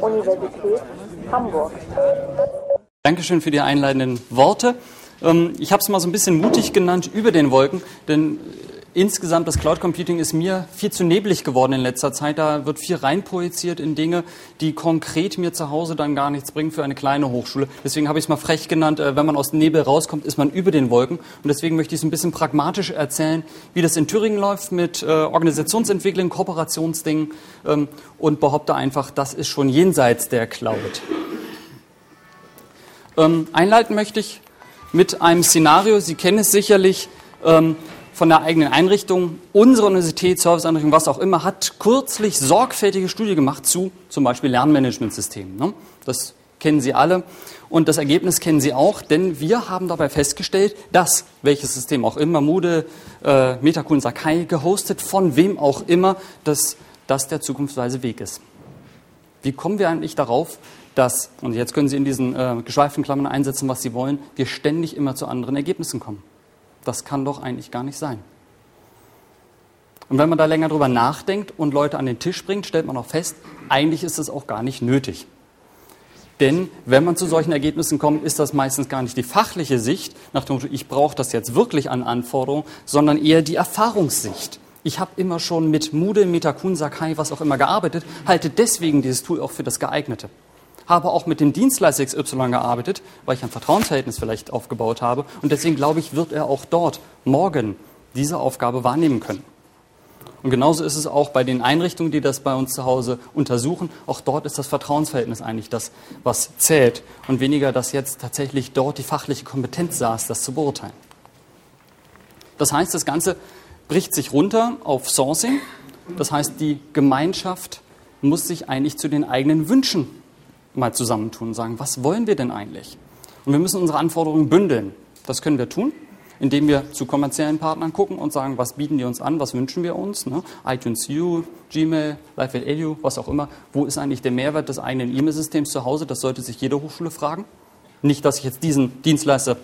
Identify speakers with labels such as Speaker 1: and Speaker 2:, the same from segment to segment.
Speaker 1: Universität Hamburg.
Speaker 2: Dankeschön für die einleitenden Worte. Ähm, ich habe es mal so ein bisschen mutig genannt über den Wolken, denn insgesamt das Cloud Computing ist mir viel zu neblig geworden in letzter Zeit. Da wird viel reinprojiziert in Dinge, die konkret mir zu Hause dann gar nichts bringen für eine kleine Hochschule. Deswegen habe ich es mal frech genannt, äh, wenn man aus dem Nebel rauskommt, ist man über den Wolken. Und deswegen möchte ich es ein bisschen pragmatisch erzählen, wie das in Thüringen läuft mit äh, Organisationsentwicklung, Kooperationsdingen ähm, und behaupte einfach, das ist schon jenseits der Cloud. Ähm, einleiten möchte ich mit einem Szenario, Sie kennen es sicherlich, ähm, von der eigenen Einrichtung, unsere Universität, Serviceeinrichtung, was auch immer, hat kürzlich sorgfältige Studie gemacht zu zum Beispiel Lernmanagementsystemen. Ne? Das kennen Sie alle und das Ergebnis kennen Sie auch, denn wir haben dabei festgestellt, dass, welches System auch immer, Moodle, äh, Metakun, Sakai, gehostet, von wem auch immer, dass das der zukunftsweise Weg ist. Wie kommen wir eigentlich darauf, dass, und jetzt können Sie in diesen äh, geschweiften Klammern einsetzen, was Sie wollen, wir ständig immer zu anderen Ergebnissen kommen? Das kann doch eigentlich gar nicht sein. Und wenn man da länger drüber nachdenkt und Leute an den Tisch bringt, stellt man auch fest, eigentlich ist es auch gar nicht nötig. Denn wenn man zu solchen Ergebnissen kommt, ist das meistens gar nicht die fachliche Sicht, nach dem Motto, ich brauche das jetzt wirklich an Anforderungen, sondern eher die Erfahrungssicht. Ich habe immer schon mit Moodle, Metakun, Sakai, was auch immer gearbeitet, halte deswegen dieses Tool auch für das geeignete habe auch mit dem Dienstleister XY gearbeitet, weil ich ein Vertrauensverhältnis vielleicht aufgebaut habe. Und deswegen glaube ich, wird er auch dort morgen diese Aufgabe wahrnehmen können. Und genauso ist es auch bei den Einrichtungen, die das bei uns zu Hause untersuchen. Auch dort ist das Vertrauensverhältnis eigentlich das, was zählt und weniger, dass jetzt tatsächlich dort die fachliche Kompetenz saß, das zu beurteilen. Das heißt, das Ganze bricht sich runter auf Sourcing. Das heißt, die Gemeinschaft muss sich eigentlich zu den eigenen Wünschen mal zusammentun und sagen, was wollen wir denn eigentlich? Und wir müssen unsere Anforderungen bündeln. Das können wir tun, indem wir zu kommerziellen Partnern gucken und sagen, was bieten die uns an, was wünschen wir uns. Ne? iTunes U, Gmail, LifeWell Edu, was auch immer. Wo ist eigentlich der Mehrwert des eigenen E-Mail-Systems zu Hause? Das sollte sich jede Hochschule fragen. Nicht, dass ich jetzt diesen Dienstleister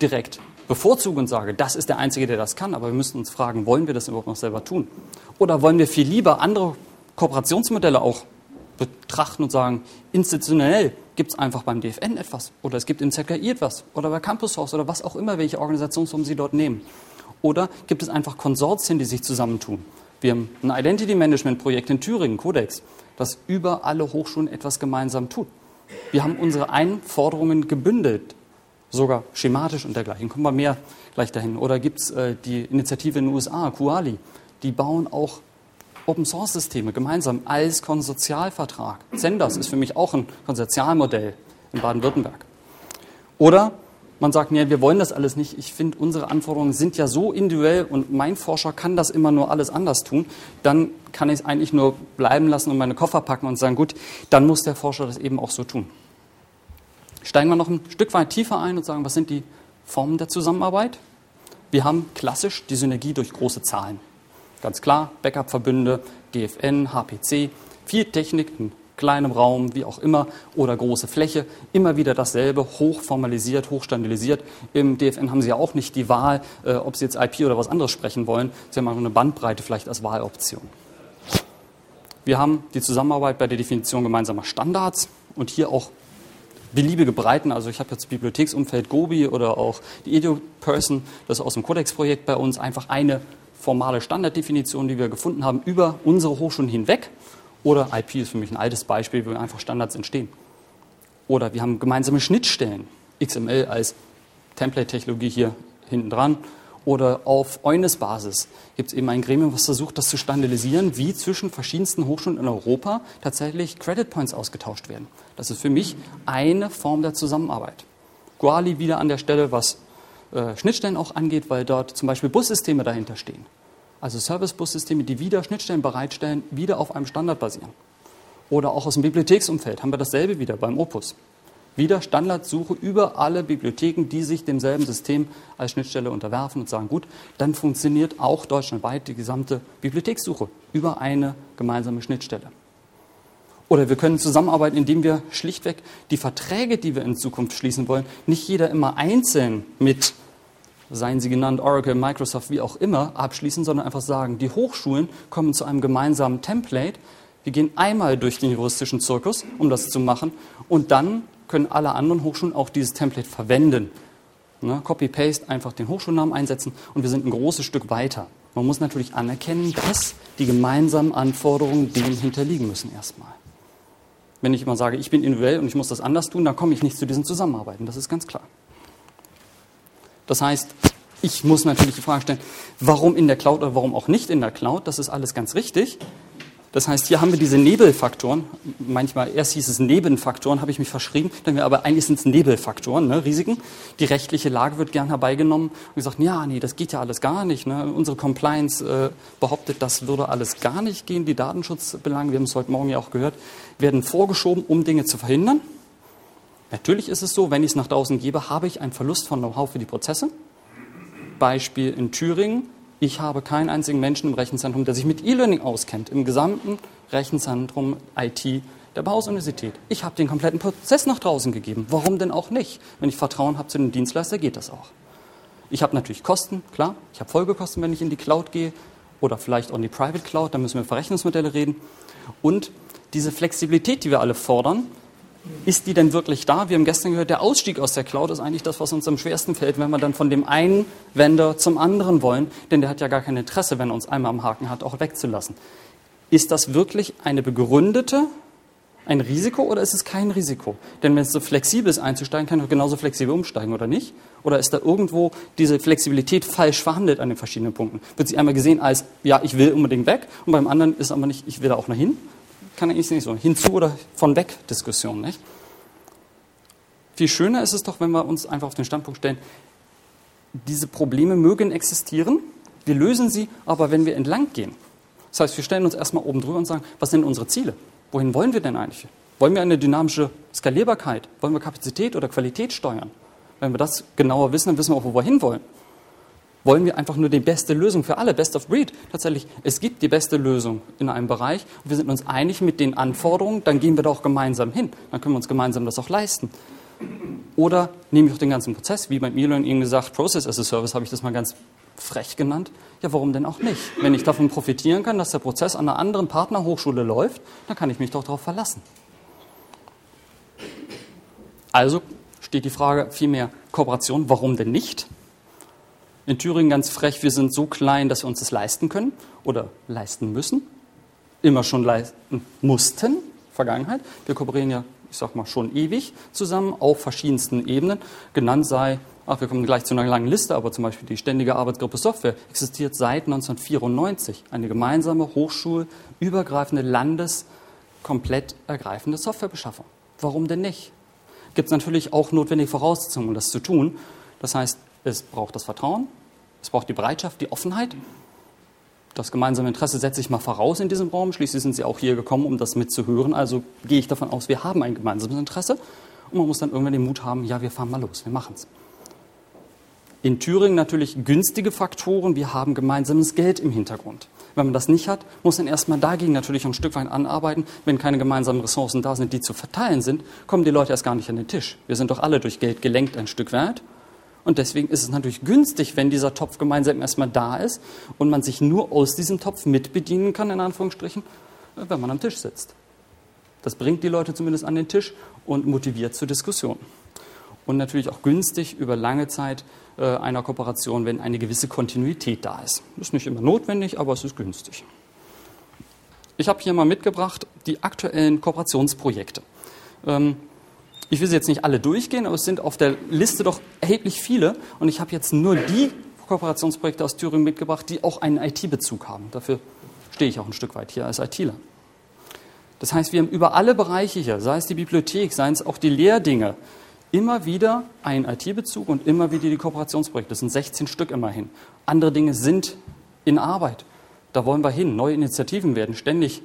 Speaker 2: direkt bevorzuge und sage, das ist der Einzige, der das kann, aber wir müssen uns fragen, wollen wir das überhaupt noch selber tun? Oder wollen wir viel lieber andere Kooperationsmodelle auch betrachten und sagen, institutionell gibt es einfach beim DFN etwas oder es gibt im ZKI etwas oder bei Campus House oder was auch immer, welche Organisationsform Sie dort nehmen. Oder gibt es einfach Konsortien, die sich zusammentun? Wir haben ein Identity Management Projekt in Thüringen, Codex, das über alle Hochschulen etwas gemeinsam tut. Wir haben unsere Einforderungen gebündelt, sogar schematisch und dergleichen. Kommen wir mehr gleich dahin. Oder gibt es äh, die Initiative in den USA, Kuali, die bauen auch Open-Source-Systeme gemeinsam als Konsortialvertrag. Zenders ist für mich auch ein Konsortialmodell in Baden-Württemberg. Oder man sagt, nee, wir wollen das alles nicht. Ich finde, unsere Anforderungen sind ja so individuell und mein Forscher kann das immer nur alles anders tun. Dann kann ich es eigentlich nur bleiben lassen und meine Koffer packen und sagen, gut, dann muss der Forscher das eben auch so tun. Steigen wir noch ein Stück weit tiefer ein und sagen, was sind die Formen der Zusammenarbeit? Wir haben klassisch die Synergie durch große Zahlen. Ganz klar, Backup-Verbünde, GFN, HPC, viel Technik in kleinem Raum, wie auch immer, oder große Fläche, immer wieder dasselbe, hochformalisiert, hochstandardisiert. Im DFN haben Sie ja auch nicht die Wahl, äh, ob Sie jetzt IP oder was anderes sprechen wollen. Sie haben auch eine Bandbreite vielleicht als Wahloption. Wir haben die Zusammenarbeit bei der Definition gemeinsamer Standards und hier auch beliebige Breiten. Also ich habe jetzt Bibliotheksumfeld Gobi oder auch die EduPerson, das ist aus dem Codex-Projekt bei uns, einfach eine formale Standarddefinitionen, die wir gefunden haben, über unsere Hochschulen hinweg. Oder IP ist für mich ein altes Beispiel, wo einfach Standards entstehen. Oder wir haben gemeinsame Schnittstellen, XML als Template-Technologie hier hinten dran. Oder auf EUNIS-Basis gibt es eben ein Gremium, was versucht, das zu standardisieren, wie zwischen verschiedensten Hochschulen in Europa tatsächlich Credit Points ausgetauscht werden. Das ist für mich eine Form der Zusammenarbeit. Guali wieder an der Stelle, was äh, Schnittstellen auch angeht, weil dort zum Beispiel Bussysteme dahinter stehen. Also Service-Bussysteme, die wieder Schnittstellen bereitstellen, wieder auf einem Standard basieren. Oder auch aus dem Bibliotheksumfeld haben wir dasselbe wieder beim Opus. Wieder Standardsuche über alle Bibliotheken, die sich demselben System als Schnittstelle unterwerfen und sagen, gut, dann funktioniert auch deutschlandweit die gesamte Bibliothekssuche über eine gemeinsame Schnittstelle. Oder wir können zusammenarbeiten, indem wir schlichtweg die Verträge, die wir in Zukunft schließen wollen, nicht jeder immer einzeln mit seien sie genannt Oracle, Microsoft, wie auch immer, abschließen, sondern einfach sagen, die Hochschulen kommen zu einem gemeinsamen Template, Wir gehen einmal durch den juristischen Zirkus, um das zu machen, und dann können alle anderen Hochschulen auch dieses Template verwenden. Ne? Copy-Paste, einfach den Hochschulnamen einsetzen und wir sind ein großes Stück weiter. Man muss natürlich anerkennen, dass die gemeinsamen Anforderungen dem hinterliegen müssen erstmal. Wenn ich immer sage, ich bin individuell und ich muss das anders tun, dann komme ich nicht zu diesen Zusammenarbeiten. Das ist ganz klar. Das heißt, ich muss natürlich die Frage stellen, warum in der Cloud oder warum auch nicht in der Cloud? Das ist alles ganz richtig. Das heißt, hier haben wir diese Nebelfaktoren. Manchmal, erst hieß es Nebenfaktoren, habe ich mich verschrieben. Dann wir aber eigentlich sind es Nebelfaktoren, ne, Risiken. Die rechtliche Lage wird gern herbeigenommen und gesagt, ja, nee, das geht ja alles gar nicht. Ne. Unsere Compliance äh, behauptet, das würde alles gar nicht gehen. Die Datenschutzbelange, wir haben es heute Morgen ja auch gehört, werden vorgeschoben, um Dinge zu verhindern. Natürlich ist es so, wenn ich es nach draußen gebe, habe ich einen Verlust von Know-how für die Prozesse. Beispiel in Thüringen ich habe keinen einzigen Menschen im Rechenzentrum, der sich mit E-Learning auskennt, im gesamten Rechenzentrum IT der Bauhaus-Universität. Ich habe den kompletten Prozess nach draußen gegeben. Warum denn auch nicht? Wenn ich Vertrauen habe zu dem Dienstleister, geht das auch. Ich habe natürlich Kosten, klar. Ich habe Folgekosten, wenn ich in die Cloud gehe oder vielleicht auch in die Private Cloud. Da müssen wir über Verrechnungsmodelle reden. Und diese Flexibilität, die wir alle fordern, ist die denn wirklich da? Wir haben gestern gehört, der Ausstieg aus der Cloud ist eigentlich das, was uns am schwersten fällt, wenn wir dann von dem einen Vendor zum anderen wollen, denn der hat ja gar kein Interesse, wenn er uns einmal am Haken hat, auch wegzulassen. Ist das wirklich eine begründete, ein Risiko oder ist es kein Risiko? Denn wenn es so flexibel ist einzusteigen, kann ich genauso flexibel umsteigen oder nicht? Oder ist da irgendwo diese Flexibilität falsch verhandelt an den verschiedenen Punkten? Wird sie einmal gesehen als, ja, ich will unbedingt weg und beim anderen ist aber nicht, ich will da auch noch hin? Kann ich nicht so. Hinzu oder von weg Diskussion, nicht? Viel schöner ist es doch, wenn wir uns einfach auf den Standpunkt stellen, diese Probleme mögen existieren, wir lösen sie, aber wenn wir entlang gehen. Das heißt, wir stellen uns erstmal oben drüber und sagen, was sind unsere Ziele? Wohin wollen wir denn eigentlich? Wollen wir eine dynamische Skalierbarkeit? Wollen wir Kapazität oder Qualität steuern? Wenn wir das genauer wissen, dann wissen wir auch, wo wir hinwollen wollen wir einfach nur die beste Lösung für alle, Best of Breed. Tatsächlich, es gibt die beste Lösung in einem Bereich und wir sind uns einig mit den Anforderungen, dann gehen wir da auch gemeinsam hin. Dann können wir uns gemeinsam das auch leisten. Oder nehme ich auch den ganzen Prozess, wie beim E-Learning gesagt, Process as a Service habe ich das mal ganz frech genannt. Ja, warum denn auch nicht? Wenn ich davon profitieren kann, dass der Prozess an einer anderen Partnerhochschule läuft, dann kann ich mich doch darauf verlassen. Also steht die Frage vielmehr Kooperation, warum denn nicht? In Thüringen ganz frech, wir sind so klein, dass wir uns das leisten können oder leisten müssen. Immer schon leisten mussten, Vergangenheit. Wir kooperieren ja, ich sag mal, schon ewig zusammen auf verschiedensten Ebenen. Genannt sei, ach, wir kommen gleich zu einer langen Liste, aber zum Beispiel die Ständige Arbeitsgruppe Software existiert seit 1994. Eine gemeinsame, hochschulübergreifende, landeskomplett ergreifende Softwarebeschaffung. Warum denn nicht? Gibt es natürlich auch notwendige Voraussetzungen, um das zu tun. Das heißt, es braucht das Vertrauen, es braucht die Bereitschaft, die Offenheit. Das gemeinsame Interesse setze ich mal voraus in diesem Raum. Schließlich sind Sie auch hier gekommen, um das mitzuhören. Also gehe ich davon aus, wir haben ein gemeinsames Interesse. Und man muss dann irgendwann den Mut haben, ja, wir fahren mal los, wir machen es. In Thüringen natürlich günstige Faktoren. Wir haben gemeinsames Geld im Hintergrund. Wenn man das nicht hat, muss man erstmal dagegen natürlich ein Stück weit anarbeiten. Wenn keine gemeinsamen Ressourcen da sind, die zu verteilen sind, kommen die Leute erst gar nicht an den Tisch. Wir sind doch alle durch Geld gelenkt ein Stück weit. Und deswegen ist es natürlich günstig, wenn dieser Topf gemeinsam erstmal da ist und man sich nur aus diesem Topf mitbedienen kann, in Anführungsstrichen, wenn man am Tisch sitzt. Das bringt die Leute zumindest an den Tisch und motiviert zur Diskussion. Und natürlich auch günstig über lange Zeit äh, einer Kooperation, wenn eine gewisse Kontinuität da ist. Das ist nicht immer notwendig, aber es ist günstig. Ich habe hier mal mitgebracht die aktuellen Kooperationsprojekte. Ich will sie jetzt nicht alle durchgehen, aber es sind auf der Liste doch erheblich viele. Und ich habe jetzt nur die Kooperationsprojekte aus Thüringen mitgebracht, die auch einen IT-Bezug haben. Dafür stehe ich auch ein Stück weit hier als ITler. Das heißt, wir haben über alle Bereiche hier, sei es die Bibliothek, seien es auch die Lehrdinge, immer wieder einen IT-Bezug und immer wieder die Kooperationsprojekte. Das sind 16 Stück immerhin. Andere Dinge sind in Arbeit. Da wollen wir hin. Neue Initiativen werden ständig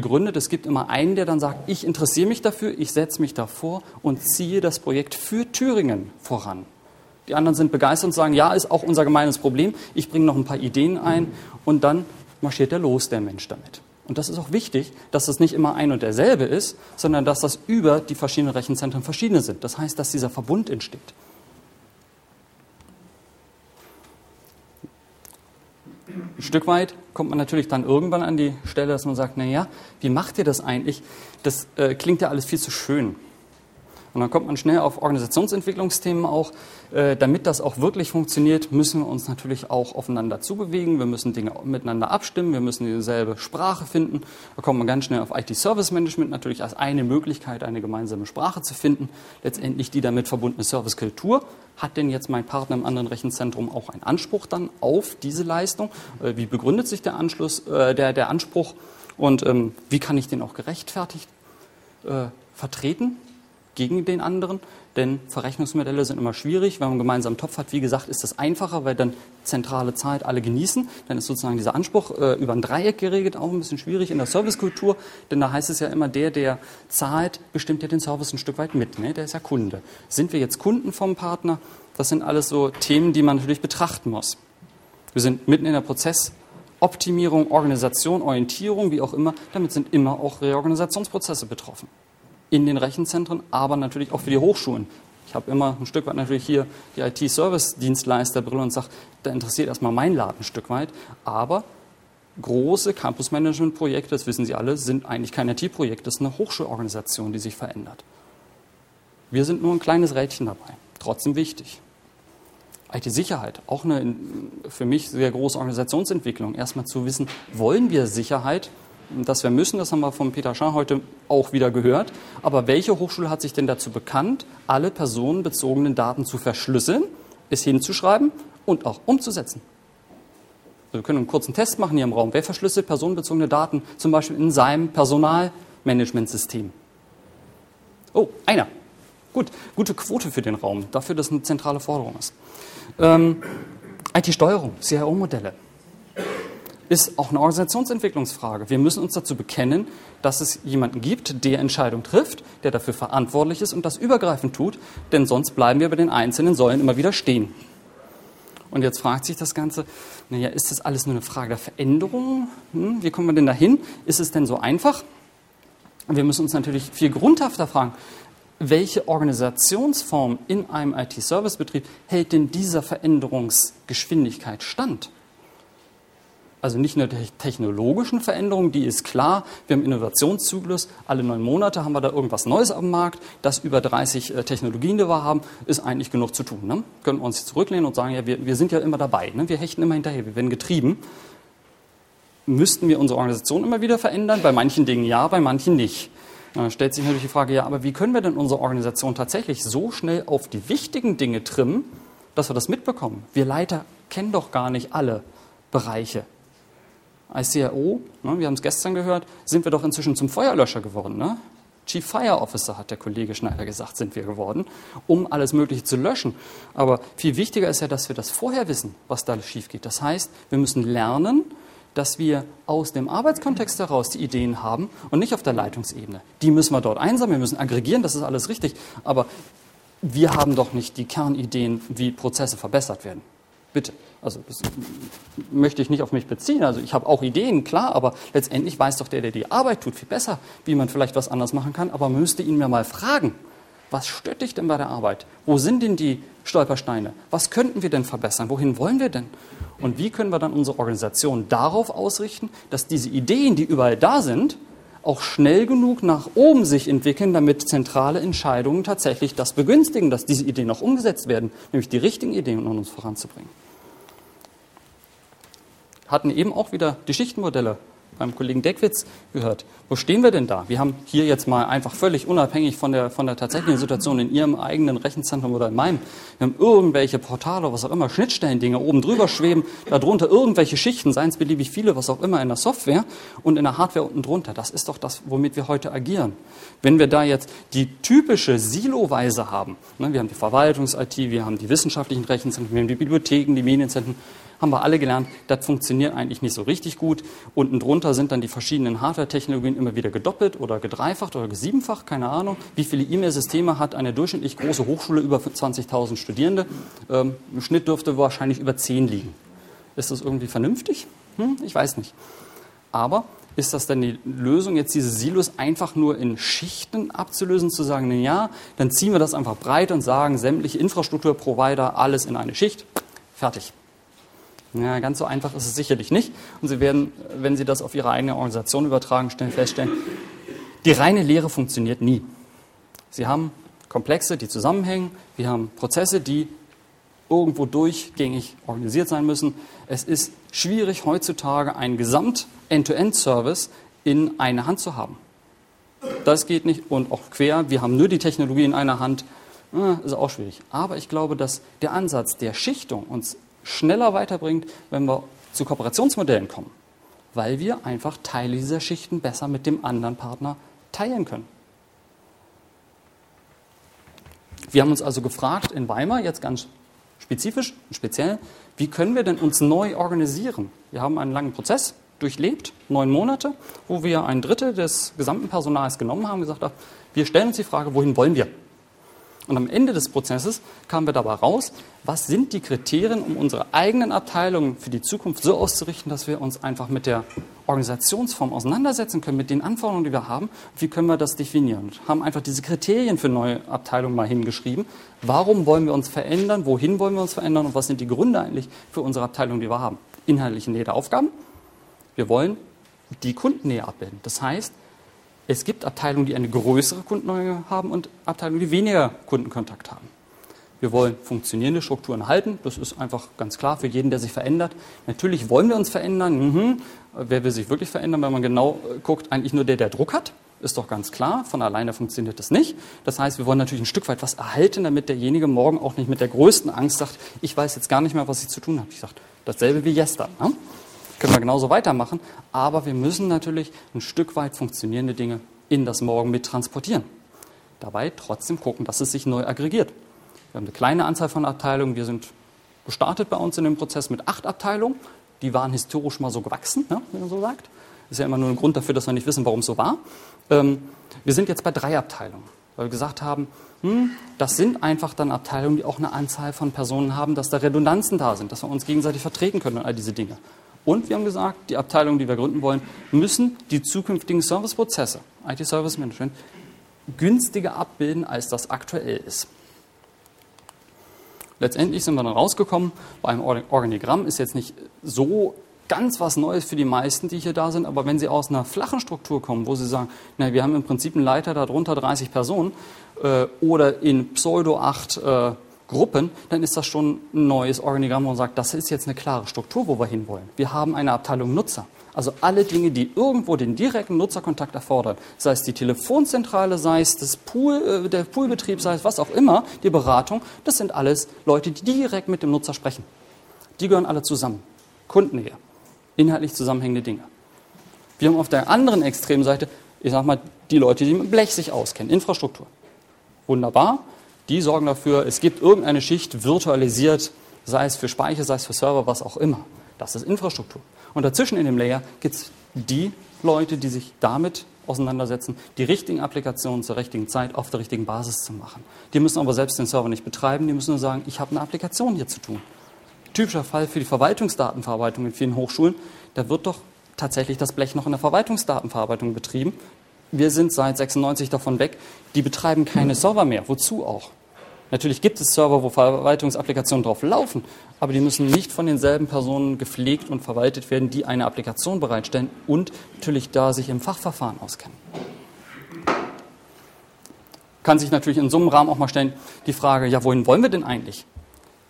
Speaker 2: gegründet. Es gibt immer einen, der dann sagt, ich interessiere mich dafür, ich setze mich davor und ziehe das Projekt für Thüringen voran. Die anderen sind begeistert und sagen, ja, ist auch unser gemeines Problem. Ich bringe noch ein paar Ideen ein und dann marschiert er los, der Mensch damit. Und das ist auch wichtig, dass das nicht immer ein und derselbe ist, sondern dass das über die verschiedenen Rechenzentren verschiedene sind. Das heißt, dass dieser Verbund entsteht. Stück weit kommt man natürlich dann irgendwann an die Stelle, dass man sagt, naja, wie macht ihr das eigentlich? Das äh, klingt ja alles viel zu schön. Und dann kommt man schnell auf Organisationsentwicklungsthemen auch. Äh, damit das auch wirklich funktioniert, müssen wir uns natürlich auch aufeinander zubewegen. Wir müssen Dinge miteinander abstimmen. Wir müssen dieselbe Sprache finden. Da kommt man ganz schnell auf IT-Service-Management natürlich als eine Möglichkeit, eine gemeinsame Sprache zu finden. Letztendlich die damit verbundene Servicekultur. Hat denn jetzt mein Partner im anderen Rechenzentrum auch einen Anspruch dann auf diese Leistung? Äh, wie begründet sich der, Anschluss, äh, der, der Anspruch? Und ähm, wie kann ich den auch gerechtfertigt äh, vertreten? Gegen den anderen, denn Verrechnungsmodelle sind immer schwierig. Wenn man einen gemeinsamen Topf hat, wie gesagt, ist das einfacher, weil dann zentrale Zeit alle genießen. Dann ist sozusagen dieser Anspruch äh, über ein Dreieck geregelt auch ein bisschen schwierig in der Servicekultur, denn da heißt es ja immer, der, der zahlt, bestimmt ja den Service ein Stück weit mit. Ne? Der ist ja Kunde. Sind wir jetzt Kunden vom Partner? Das sind alles so Themen, die man natürlich betrachten muss. Wir sind mitten in der Prozessoptimierung, Organisation, Orientierung, wie auch immer. Damit sind immer auch Reorganisationsprozesse betroffen in den Rechenzentren, aber natürlich auch für die Hochschulen. Ich habe immer ein Stück weit natürlich hier die IT-Service-Dienstleisterbrille und sage, da interessiert erstmal mein Laden ein Stück weit. Aber große Campus-Management-Projekte, das wissen Sie alle, sind eigentlich kein IT-Projekt, das ist eine Hochschulorganisation, die sich verändert. Wir sind nur ein kleines Rädchen dabei, trotzdem wichtig. IT-Sicherheit, auch eine für mich sehr große Organisationsentwicklung. Erstmal zu wissen, wollen wir Sicherheit dass wir müssen, das haben wir von Peter Schah heute auch wieder gehört. Aber welche Hochschule hat sich denn dazu bekannt, alle personenbezogenen Daten zu verschlüsseln, es hinzuschreiben und auch umzusetzen? wir können einen kurzen Test machen hier im Raum. Wer verschlüsselt personenbezogene Daten zum Beispiel in seinem Personalmanagementsystem? Oh, einer. Gut, gute Quote für den Raum, dafür, dass eine zentrale Forderung ist. Ähm, IT-Steuerung, CIO-Modelle ist auch eine Organisationsentwicklungsfrage. Wir müssen uns dazu bekennen, dass es jemanden gibt, der Entscheidungen trifft, der dafür verantwortlich ist und das übergreifend tut, denn sonst bleiben wir bei den einzelnen Säulen immer wieder stehen. Und jetzt fragt sich das Ganze, naja, ist das alles nur eine Frage der Veränderung? Hm, wie kommen wir denn dahin? Ist es denn so einfach? Wir müssen uns natürlich viel grundhafter fragen, welche Organisationsform in einem IT-Service-Betrieb hält denn dieser Veränderungsgeschwindigkeit stand? Also nicht nur der technologischen Veränderung, die ist klar. Wir haben Innovationszyklus. Alle neun Monate haben wir da irgendwas Neues am Markt. Das über 30 äh, Technologien, die wir haben, ist eigentlich genug zu tun. Ne? Können wir uns zurücklehnen und sagen, ja, wir, wir sind ja immer dabei. Ne? Wir hechten immer hinterher. Wir werden getrieben. Müssten wir unsere Organisation immer wieder verändern? Bei manchen Dingen ja, bei manchen nicht. Da stellt sich natürlich die Frage, ja, aber wie können wir denn unsere Organisation tatsächlich so schnell auf die wichtigen Dinge trimmen, dass wir das mitbekommen? Wir Leiter kennen doch gar nicht alle Bereiche als CIO, ne, wir haben es gestern gehört, sind wir doch inzwischen zum Feuerlöscher geworden. Ne? Chief Fire Officer, hat der Kollege Schneider gesagt, sind wir geworden, um alles Mögliche zu löschen. Aber viel wichtiger ist ja, dass wir das vorher wissen, was da schief geht. Das heißt, wir müssen lernen, dass wir aus dem Arbeitskontext heraus die Ideen haben und nicht auf der Leitungsebene. Die müssen wir dort einsammeln, wir müssen aggregieren, das ist alles richtig. Aber wir haben doch nicht die Kernideen, wie Prozesse verbessert werden. Bitte. Also das möchte ich nicht auf mich beziehen. Also ich habe auch Ideen, klar, aber letztendlich weiß doch der, der die Arbeit tut, viel besser, wie man vielleicht was anders machen kann. Aber man müsste ihn mir mal fragen, was stört dich denn bei der Arbeit? Wo sind denn die Stolpersteine? Was könnten wir denn verbessern? Wohin wollen wir denn? Und wie können wir dann unsere Organisation darauf ausrichten, dass diese Ideen, die überall da sind, auch schnell genug nach oben sich entwickeln, damit zentrale Entscheidungen tatsächlich das begünstigen, dass diese Ideen auch umgesetzt werden, nämlich die richtigen Ideen, um uns voranzubringen hatten eben auch wieder die Schichtenmodelle beim Kollegen Deckwitz gehört. Wo stehen wir denn da? Wir haben hier jetzt mal einfach völlig unabhängig von der, von der tatsächlichen Situation in Ihrem eigenen Rechenzentrum oder in meinem, wir haben irgendwelche Portale, was auch immer, Schnittstellendinge oben drüber schweben, darunter irgendwelche Schichten, seien es beliebig viele, was auch immer in der Software und in der Hardware unten drunter. Das ist doch das, womit wir heute agieren. Wenn wir da jetzt die typische Siloweise haben, ne, wir haben die Verwaltungs-IT, wir haben die wissenschaftlichen Rechenzentren, wir haben die Bibliotheken, die Medienzentren, haben wir alle gelernt, das funktioniert eigentlich nicht so richtig gut. Unten drunter sind dann die verschiedenen Hardware-Technologien immer wieder gedoppelt oder gedreifacht oder gesiebenfacht, keine Ahnung. Wie viele E-Mail-Systeme hat eine durchschnittlich große Hochschule über 20.000 Studierende? Ähm, Im Schnitt dürfte wahrscheinlich über 10 liegen. Ist das irgendwie vernünftig? Hm, ich weiß nicht. Aber ist das denn die Lösung, jetzt diese Silos einfach nur in Schichten abzulösen, zu sagen, na ja, dann ziehen wir das einfach breit und sagen, sämtliche Infrastrukturprovider, alles in eine Schicht, fertig. Ja, ganz so einfach ist es sicherlich nicht. Und Sie werden, wenn Sie das auf Ihre eigene Organisation übertragen, stellen, feststellen, die reine Lehre funktioniert nie. Sie haben Komplexe, die zusammenhängen. Wir haben Prozesse, die irgendwo durchgängig organisiert sein müssen. Es ist schwierig, heutzutage einen Gesamt-End-to-End-Service in einer Hand zu haben. Das geht nicht und auch quer. Wir haben nur die Technologie in einer Hand. Ist auch schwierig. Aber ich glaube, dass der Ansatz der Schichtung uns schneller weiterbringt, wenn wir zu Kooperationsmodellen kommen, weil wir einfach Teile dieser Schichten besser mit dem anderen Partner teilen können. Wir haben uns also gefragt in Weimar, jetzt ganz spezifisch und speziell, wie können wir denn uns neu organisieren? Wir haben einen langen Prozess durchlebt, neun Monate, wo wir ein Drittel des gesamten Personals genommen haben und gesagt haben, wir stellen uns die Frage, wohin wollen wir? Und am Ende des Prozesses kamen wir dabei raus, was sind die Kriterien, um unsere eigenen Abteilungen für die Zukunft so auszurichten, dass wir uns einfach mit der Organisationsform auseinandersetzen können, mit den Anforderungen, die wir haben. Wie können wir das definieren? Und haben einfach diese Kriterien für neue Abteilungen mal hingeschrieben. Warum wollen wir uns verändern? Wohin wollen wir uns verändern? Und was sind die Gründe eigentlich für unsere Abteilung, die wir haben? Inhaltliche Nähe der Aufgaben. Wir wollen die Kundennähe abbilden. Das heißt, es gibt Abteilungen, die eine größere Kundennähe haben und Abteilungen, die weniger Kundenkontakt haben. Wir wollen funktionierende Strukturen halten. Das ist einfach ganz klar für jeden, der sich verändert. Natürlich wollen wir uns verändern. Mhm. Wer will sich wirklich verändern, wenn man genau äh, guckt? Eigentlich nur der, der Druck hat. Ist doch ganz klar. Von alleine funktioniert das nicht. Das heißt, wir wollen natürlich ein Stück weit was erhalten, damit derjenige morgen auch nicht mit der größten Angst sagt, ich weiß jetzt gar nicht mehr, was ich zu tun habe. Ich sage, dasselbe wie gestern. Ne? Können wir genauso weitermachen, aber wir müssen natürlich ein Stück weit funktionierende Dinge in das Morgen mit transportieren. Dabei trotzdem gucken, dass es sich neu aggregiert. Wir haben eine kleine Anzahl von Abteilungen. Wir sind gestartet bei uns in dem Prozess mit acht Abteilungen. Die waren historisch mal so gewachsen, ne, wie man so sagt. Ist ja immer nur ein Grund dafür, dass wir nicht wissen, warum es so war. Ähm, wir sind jetzt bei drei Abteilungen, weil wir gesagt haben, hm, das sind einfach dann Abteilungen, die auch eine Anzahl von Personen haben, dass da Redundanzen da sind, dass wir uns gegenseitig vertreten können und all diese Dinge. Und wir haben gesagt, die Abteilungen, die wir gründen wollen, müssen die zukünftigen Serviceprozesse, IT-Service Management, günstiger abbilden, als das aktuell ist. Letztendlich sind wir dann rausgekommen, beim Organigramm ist jetzt nicht so ganz was Neues für die meisten, die hier da sind, aber wenn Sie aus einer flachen Struktur kommen, wo Sie sagen, na, wir haben im Prinzip einen Leiter, darunter 30 Personen, äh, oder in Pseudo 8 äh, Gruppen, dann ist das schon ein neues Organigramm, wo man sagt, das ist jetzt eine klare Struktur, wo wir hinwollen. Wir haben eine Abteilung Nutzer. Also alle Dinge, die irgendwo den direkten Nutzerkontakt erfordern, sei es die Telefonzentrale, sei es das Pool, äh, der Poolbetrieb, sei es was auch immer, die Beratung, das sind alles Leute, die direkt mit dem Nutzer sprechen. Die gehören alle zusammen. Kundennähe, inhaltlich zusammenhängende Dinge. Wir haben auf der anderen Extremseite, ich sag mal, die Leute, die mit Blech sich auskennen, Infrastruktur. Wunderbar, die sorgen dafür, es gibt irgendeine Schicht virtualisiert, sei es für Speicher, sei es für Server, was auch immer. Das ist Infrastruktur. Und dazwischen in dem Layer gibt es die Leute, die sich damit auseinandersetzen, die richtigen Applikationen zur richtigen Zeit auf der richtigen Basis zu machen. Die müssen aber selbst den Server nicht betreiben, die müssen nur sagen, ich habe eine Applikation hier zu tun. Typischer Fall für die Verwaltungsdatenverarbeitung in vielen Hochschulen, da wird doch tatsächlich das Blech noch in der Verwaltungsdatenverarbeitung betrieben. Wir sind seit 96 davon weg. Die betreiben keine Server mehr. Wozu auch? Natürlich gibt es Server, wo Verwaltungsapplikationen drauf laufen, aber die müssen nicht von denselben Personen gepflegt und verwaltet werden, die eine Applikation bereitstellen und natürlich da sich im Fachverfahren auskennen. Kann sich natürlich in so einem Rahmen auch mal stellen die Frage, ja, wohin wollen wir denn eigentlich?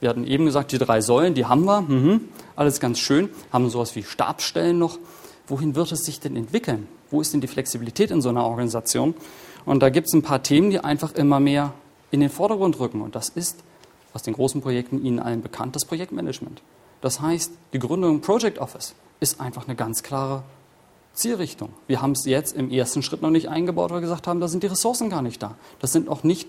Speaker 2: Wir hatten eben gesagt, die drei Säulen, die haben wir, mhm, alles ganz schön, haben sowas wie Stabsstellen noch. Wohin wird es sich denn entwickeln? Wo ist denn die Flexibilität in so einer Organisation? Und da gibt es ein paar Themen, die einfach immer mehr in den Vordergrund rücken. Und das ist aus den großen Projekten Ihnen allen bekannt, das Projektmanagement. Das heißt, die Gründung Project Office ist einfach eine ganz klare Zielrichtung. Wir haben es jetzt im ersten Schritt noch nicht eingebaut, weil wir gesagt haben, da sind die Ressourcen gar nicht da. Das sind auch nicht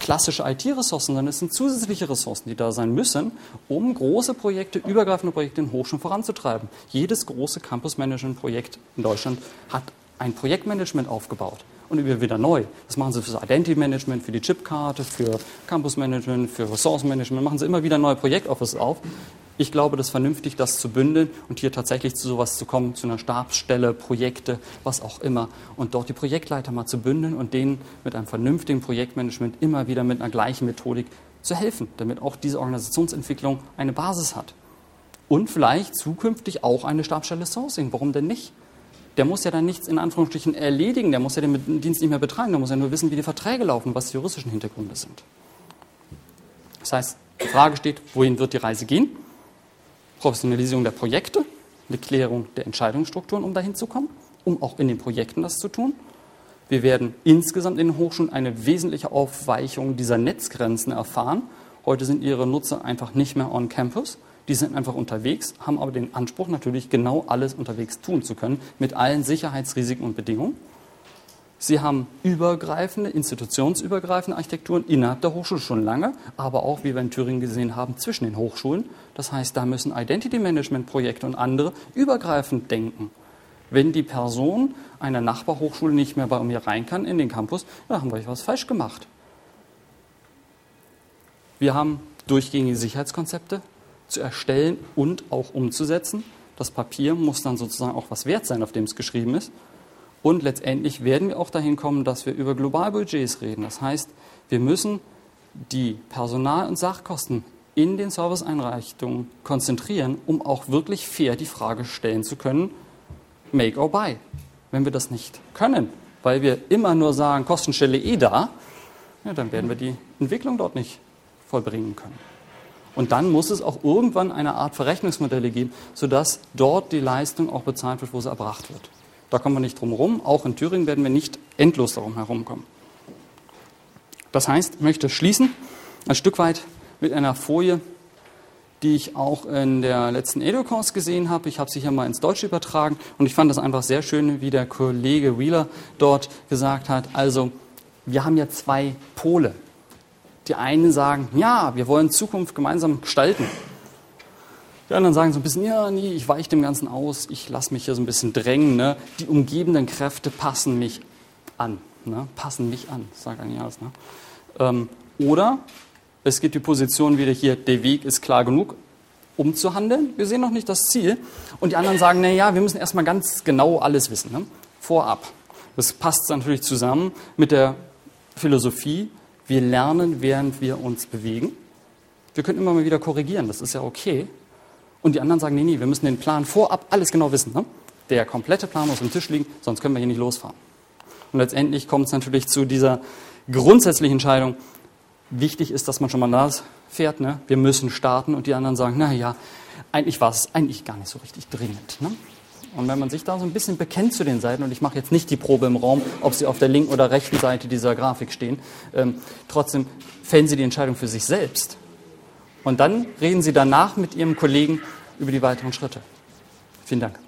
Speaker 2: klassische IT-Ressourcen, sondern es sind zusätzliche Ressourcen, die da sein müssen, um große Projekte, übergreifende Projekte in Hochschulen voranzutreiben. Jedes große Campus-Management-Projekt in Deutschland hat ein Projektmanagement aufgebaut und immer wieder neu. Das machen sie für das Identity Management, für die Chipkarte, für Campus Management, für Ressource Management, machen sie immer wieder neue Projektoffices auf. Ich glaube, das ist vernünftig, das zu bündeln und hier tatsächlich zu sowas zu kommen, zu einer Stabsstelle, Projekte, was auch immer. Und dort die Projektleiter mal zu bündeln und denen mit einem vernünftigen Projektmanagement immer wieder mit einer gleichen Methodik zu helfen, damit auch diese Organisationsentwicklung eine Basis hat. Und vielleicht zukünftig auch eine Stabsstelle Sourcing. Warum denn nicht? Der muss ja dann nichts in Anführungsstrichen erledigen, der muss ja den Dienst nicht mehr betreiben, der muss ja nur wissen, wie die Verträge laufen, was die juristischen Hintergründe sind. Das heißt, die Frage steht, wohin wird die Reise gehen? Professionalisierung der Projekte, eine Klärung der Entscheidungsstrukturen, um dahin zu kommen, um auch in den Projekten das zu tun. Wir werden insgesamt in den Hochschulen eine wesentliche Aufweichung dieser Netzgrenzen erfahren. Heute sind ihre Nutzer einfach nicht mehr on campus. Die sind einfach unterwegs, haben aber den Anspruch, natürlich genau alles unterwegs tun zu können, mit allen Sicherheitsrisiken und Bedingungen. Sie haben übergreifende, institutionsübergreifende Architekturen innerhalb der Hochschule schon lange, aber auch, wie wir in Thüringen gesehen haben, zwischen den Hochschulen. Das heißt, da müssen Identity Management Projekte und andere übergreifend denken. Wenn die Person einer Nachbarhochschule nicht mehr bei mir rein kann in den Campus, dann haben wir was falsch gemacht. Wir haben durchgängige Sicherheitskonzepte zu erstellen und auch umzusetzen. Das Papier muss dann sozusagen auch was wert sein, auf dem es geschrieben ist. Und letztendlich werden wir auch dahin kommen, dass wir über Globalbudgets reden. Das heißt, wir müssen die Personal- und Sachkosten in den Serviceeinrichtungen konzentrieren, um auch wirklich fair die Frage stellen zu können, make or buy. Wenn wir das nicht können, weil wir immer nur sagen, Kostenstelle eh da, ja, dann werden wir die Entwicklung dort nicht vollbringen können. Und dann muss es auch irgendwann eine Art Verrechnungsmodelle geben, sodass dort die Leistung auch bezahlt wird, wo sie erbracht wird. Da kommen wir nicht drum herum. Auch in Thüringen werden wir nicht endlos darum herumkommen. Das heißt, ich möchte schließen, ein Stück weit mit einer Folie, die ich auch in der letzten Edukurs gesehen habe. Ich habe sie hier mal ins Deutsche übertragen und ich fand das einfach sehr schön, wie der Kollege Wheeler dort gesagt hat. Also, wir haben ja zwei Pole. Die einen sagen, ja, wir wollen Zukunft gemeinsam gestalten. Die anderen sagen so ein bisschen, ja, nee, ich weiche dem Ganzen aus, ich lasse mich hier so ein bisschen drängen. Ne? Die umgebenden Kräfte passen mich an. Ne? Passen mich an, sagt Anias. Ne? Ähm, oder es gibt die Position wieder hier, der Weg ist klar genug, um zu handeln. Wir sehen noch nicht das Ziel. Und die anderen sagen, naja, wir müssen erstmal ganz genau alles wissen, ne? vorab. Das passt natürlich zusammen mit der Philosophie, wir lernen, während wir uns bewegen. Wir können immer mal wieder korrigieren, das ist ja okay. Und die anderen sagen, nee, nee, wir müssen den Plan vorab alles genau wissen. Ne? Der komplette Plan muss am Tisch liegen, sonst können wir hier nicht losfahren. Und letztendlich kommt es natürlich zu dieser grundsätzlichen Entscheidung, wichtig ist, dass man schon mal das fährt. Ne? Wir müssen starten und die anderen sagen, na ja, eigentlich war es eigentlich gar nicht so richtig dringend. Ne? Und wenn man sich da so ein bisschen bekennt zu den Seiten, und ich mache jetzt nicht die Probe im Raum, ob sie auf der linken oder rechten Seite dieser Grafik stehen, ähm, trotzdem fällen sie die Entscheidung für sich selbst. Und dann reden sie danach mit ihrem Kollegen über die weiteren Schritte. Vielen Dank.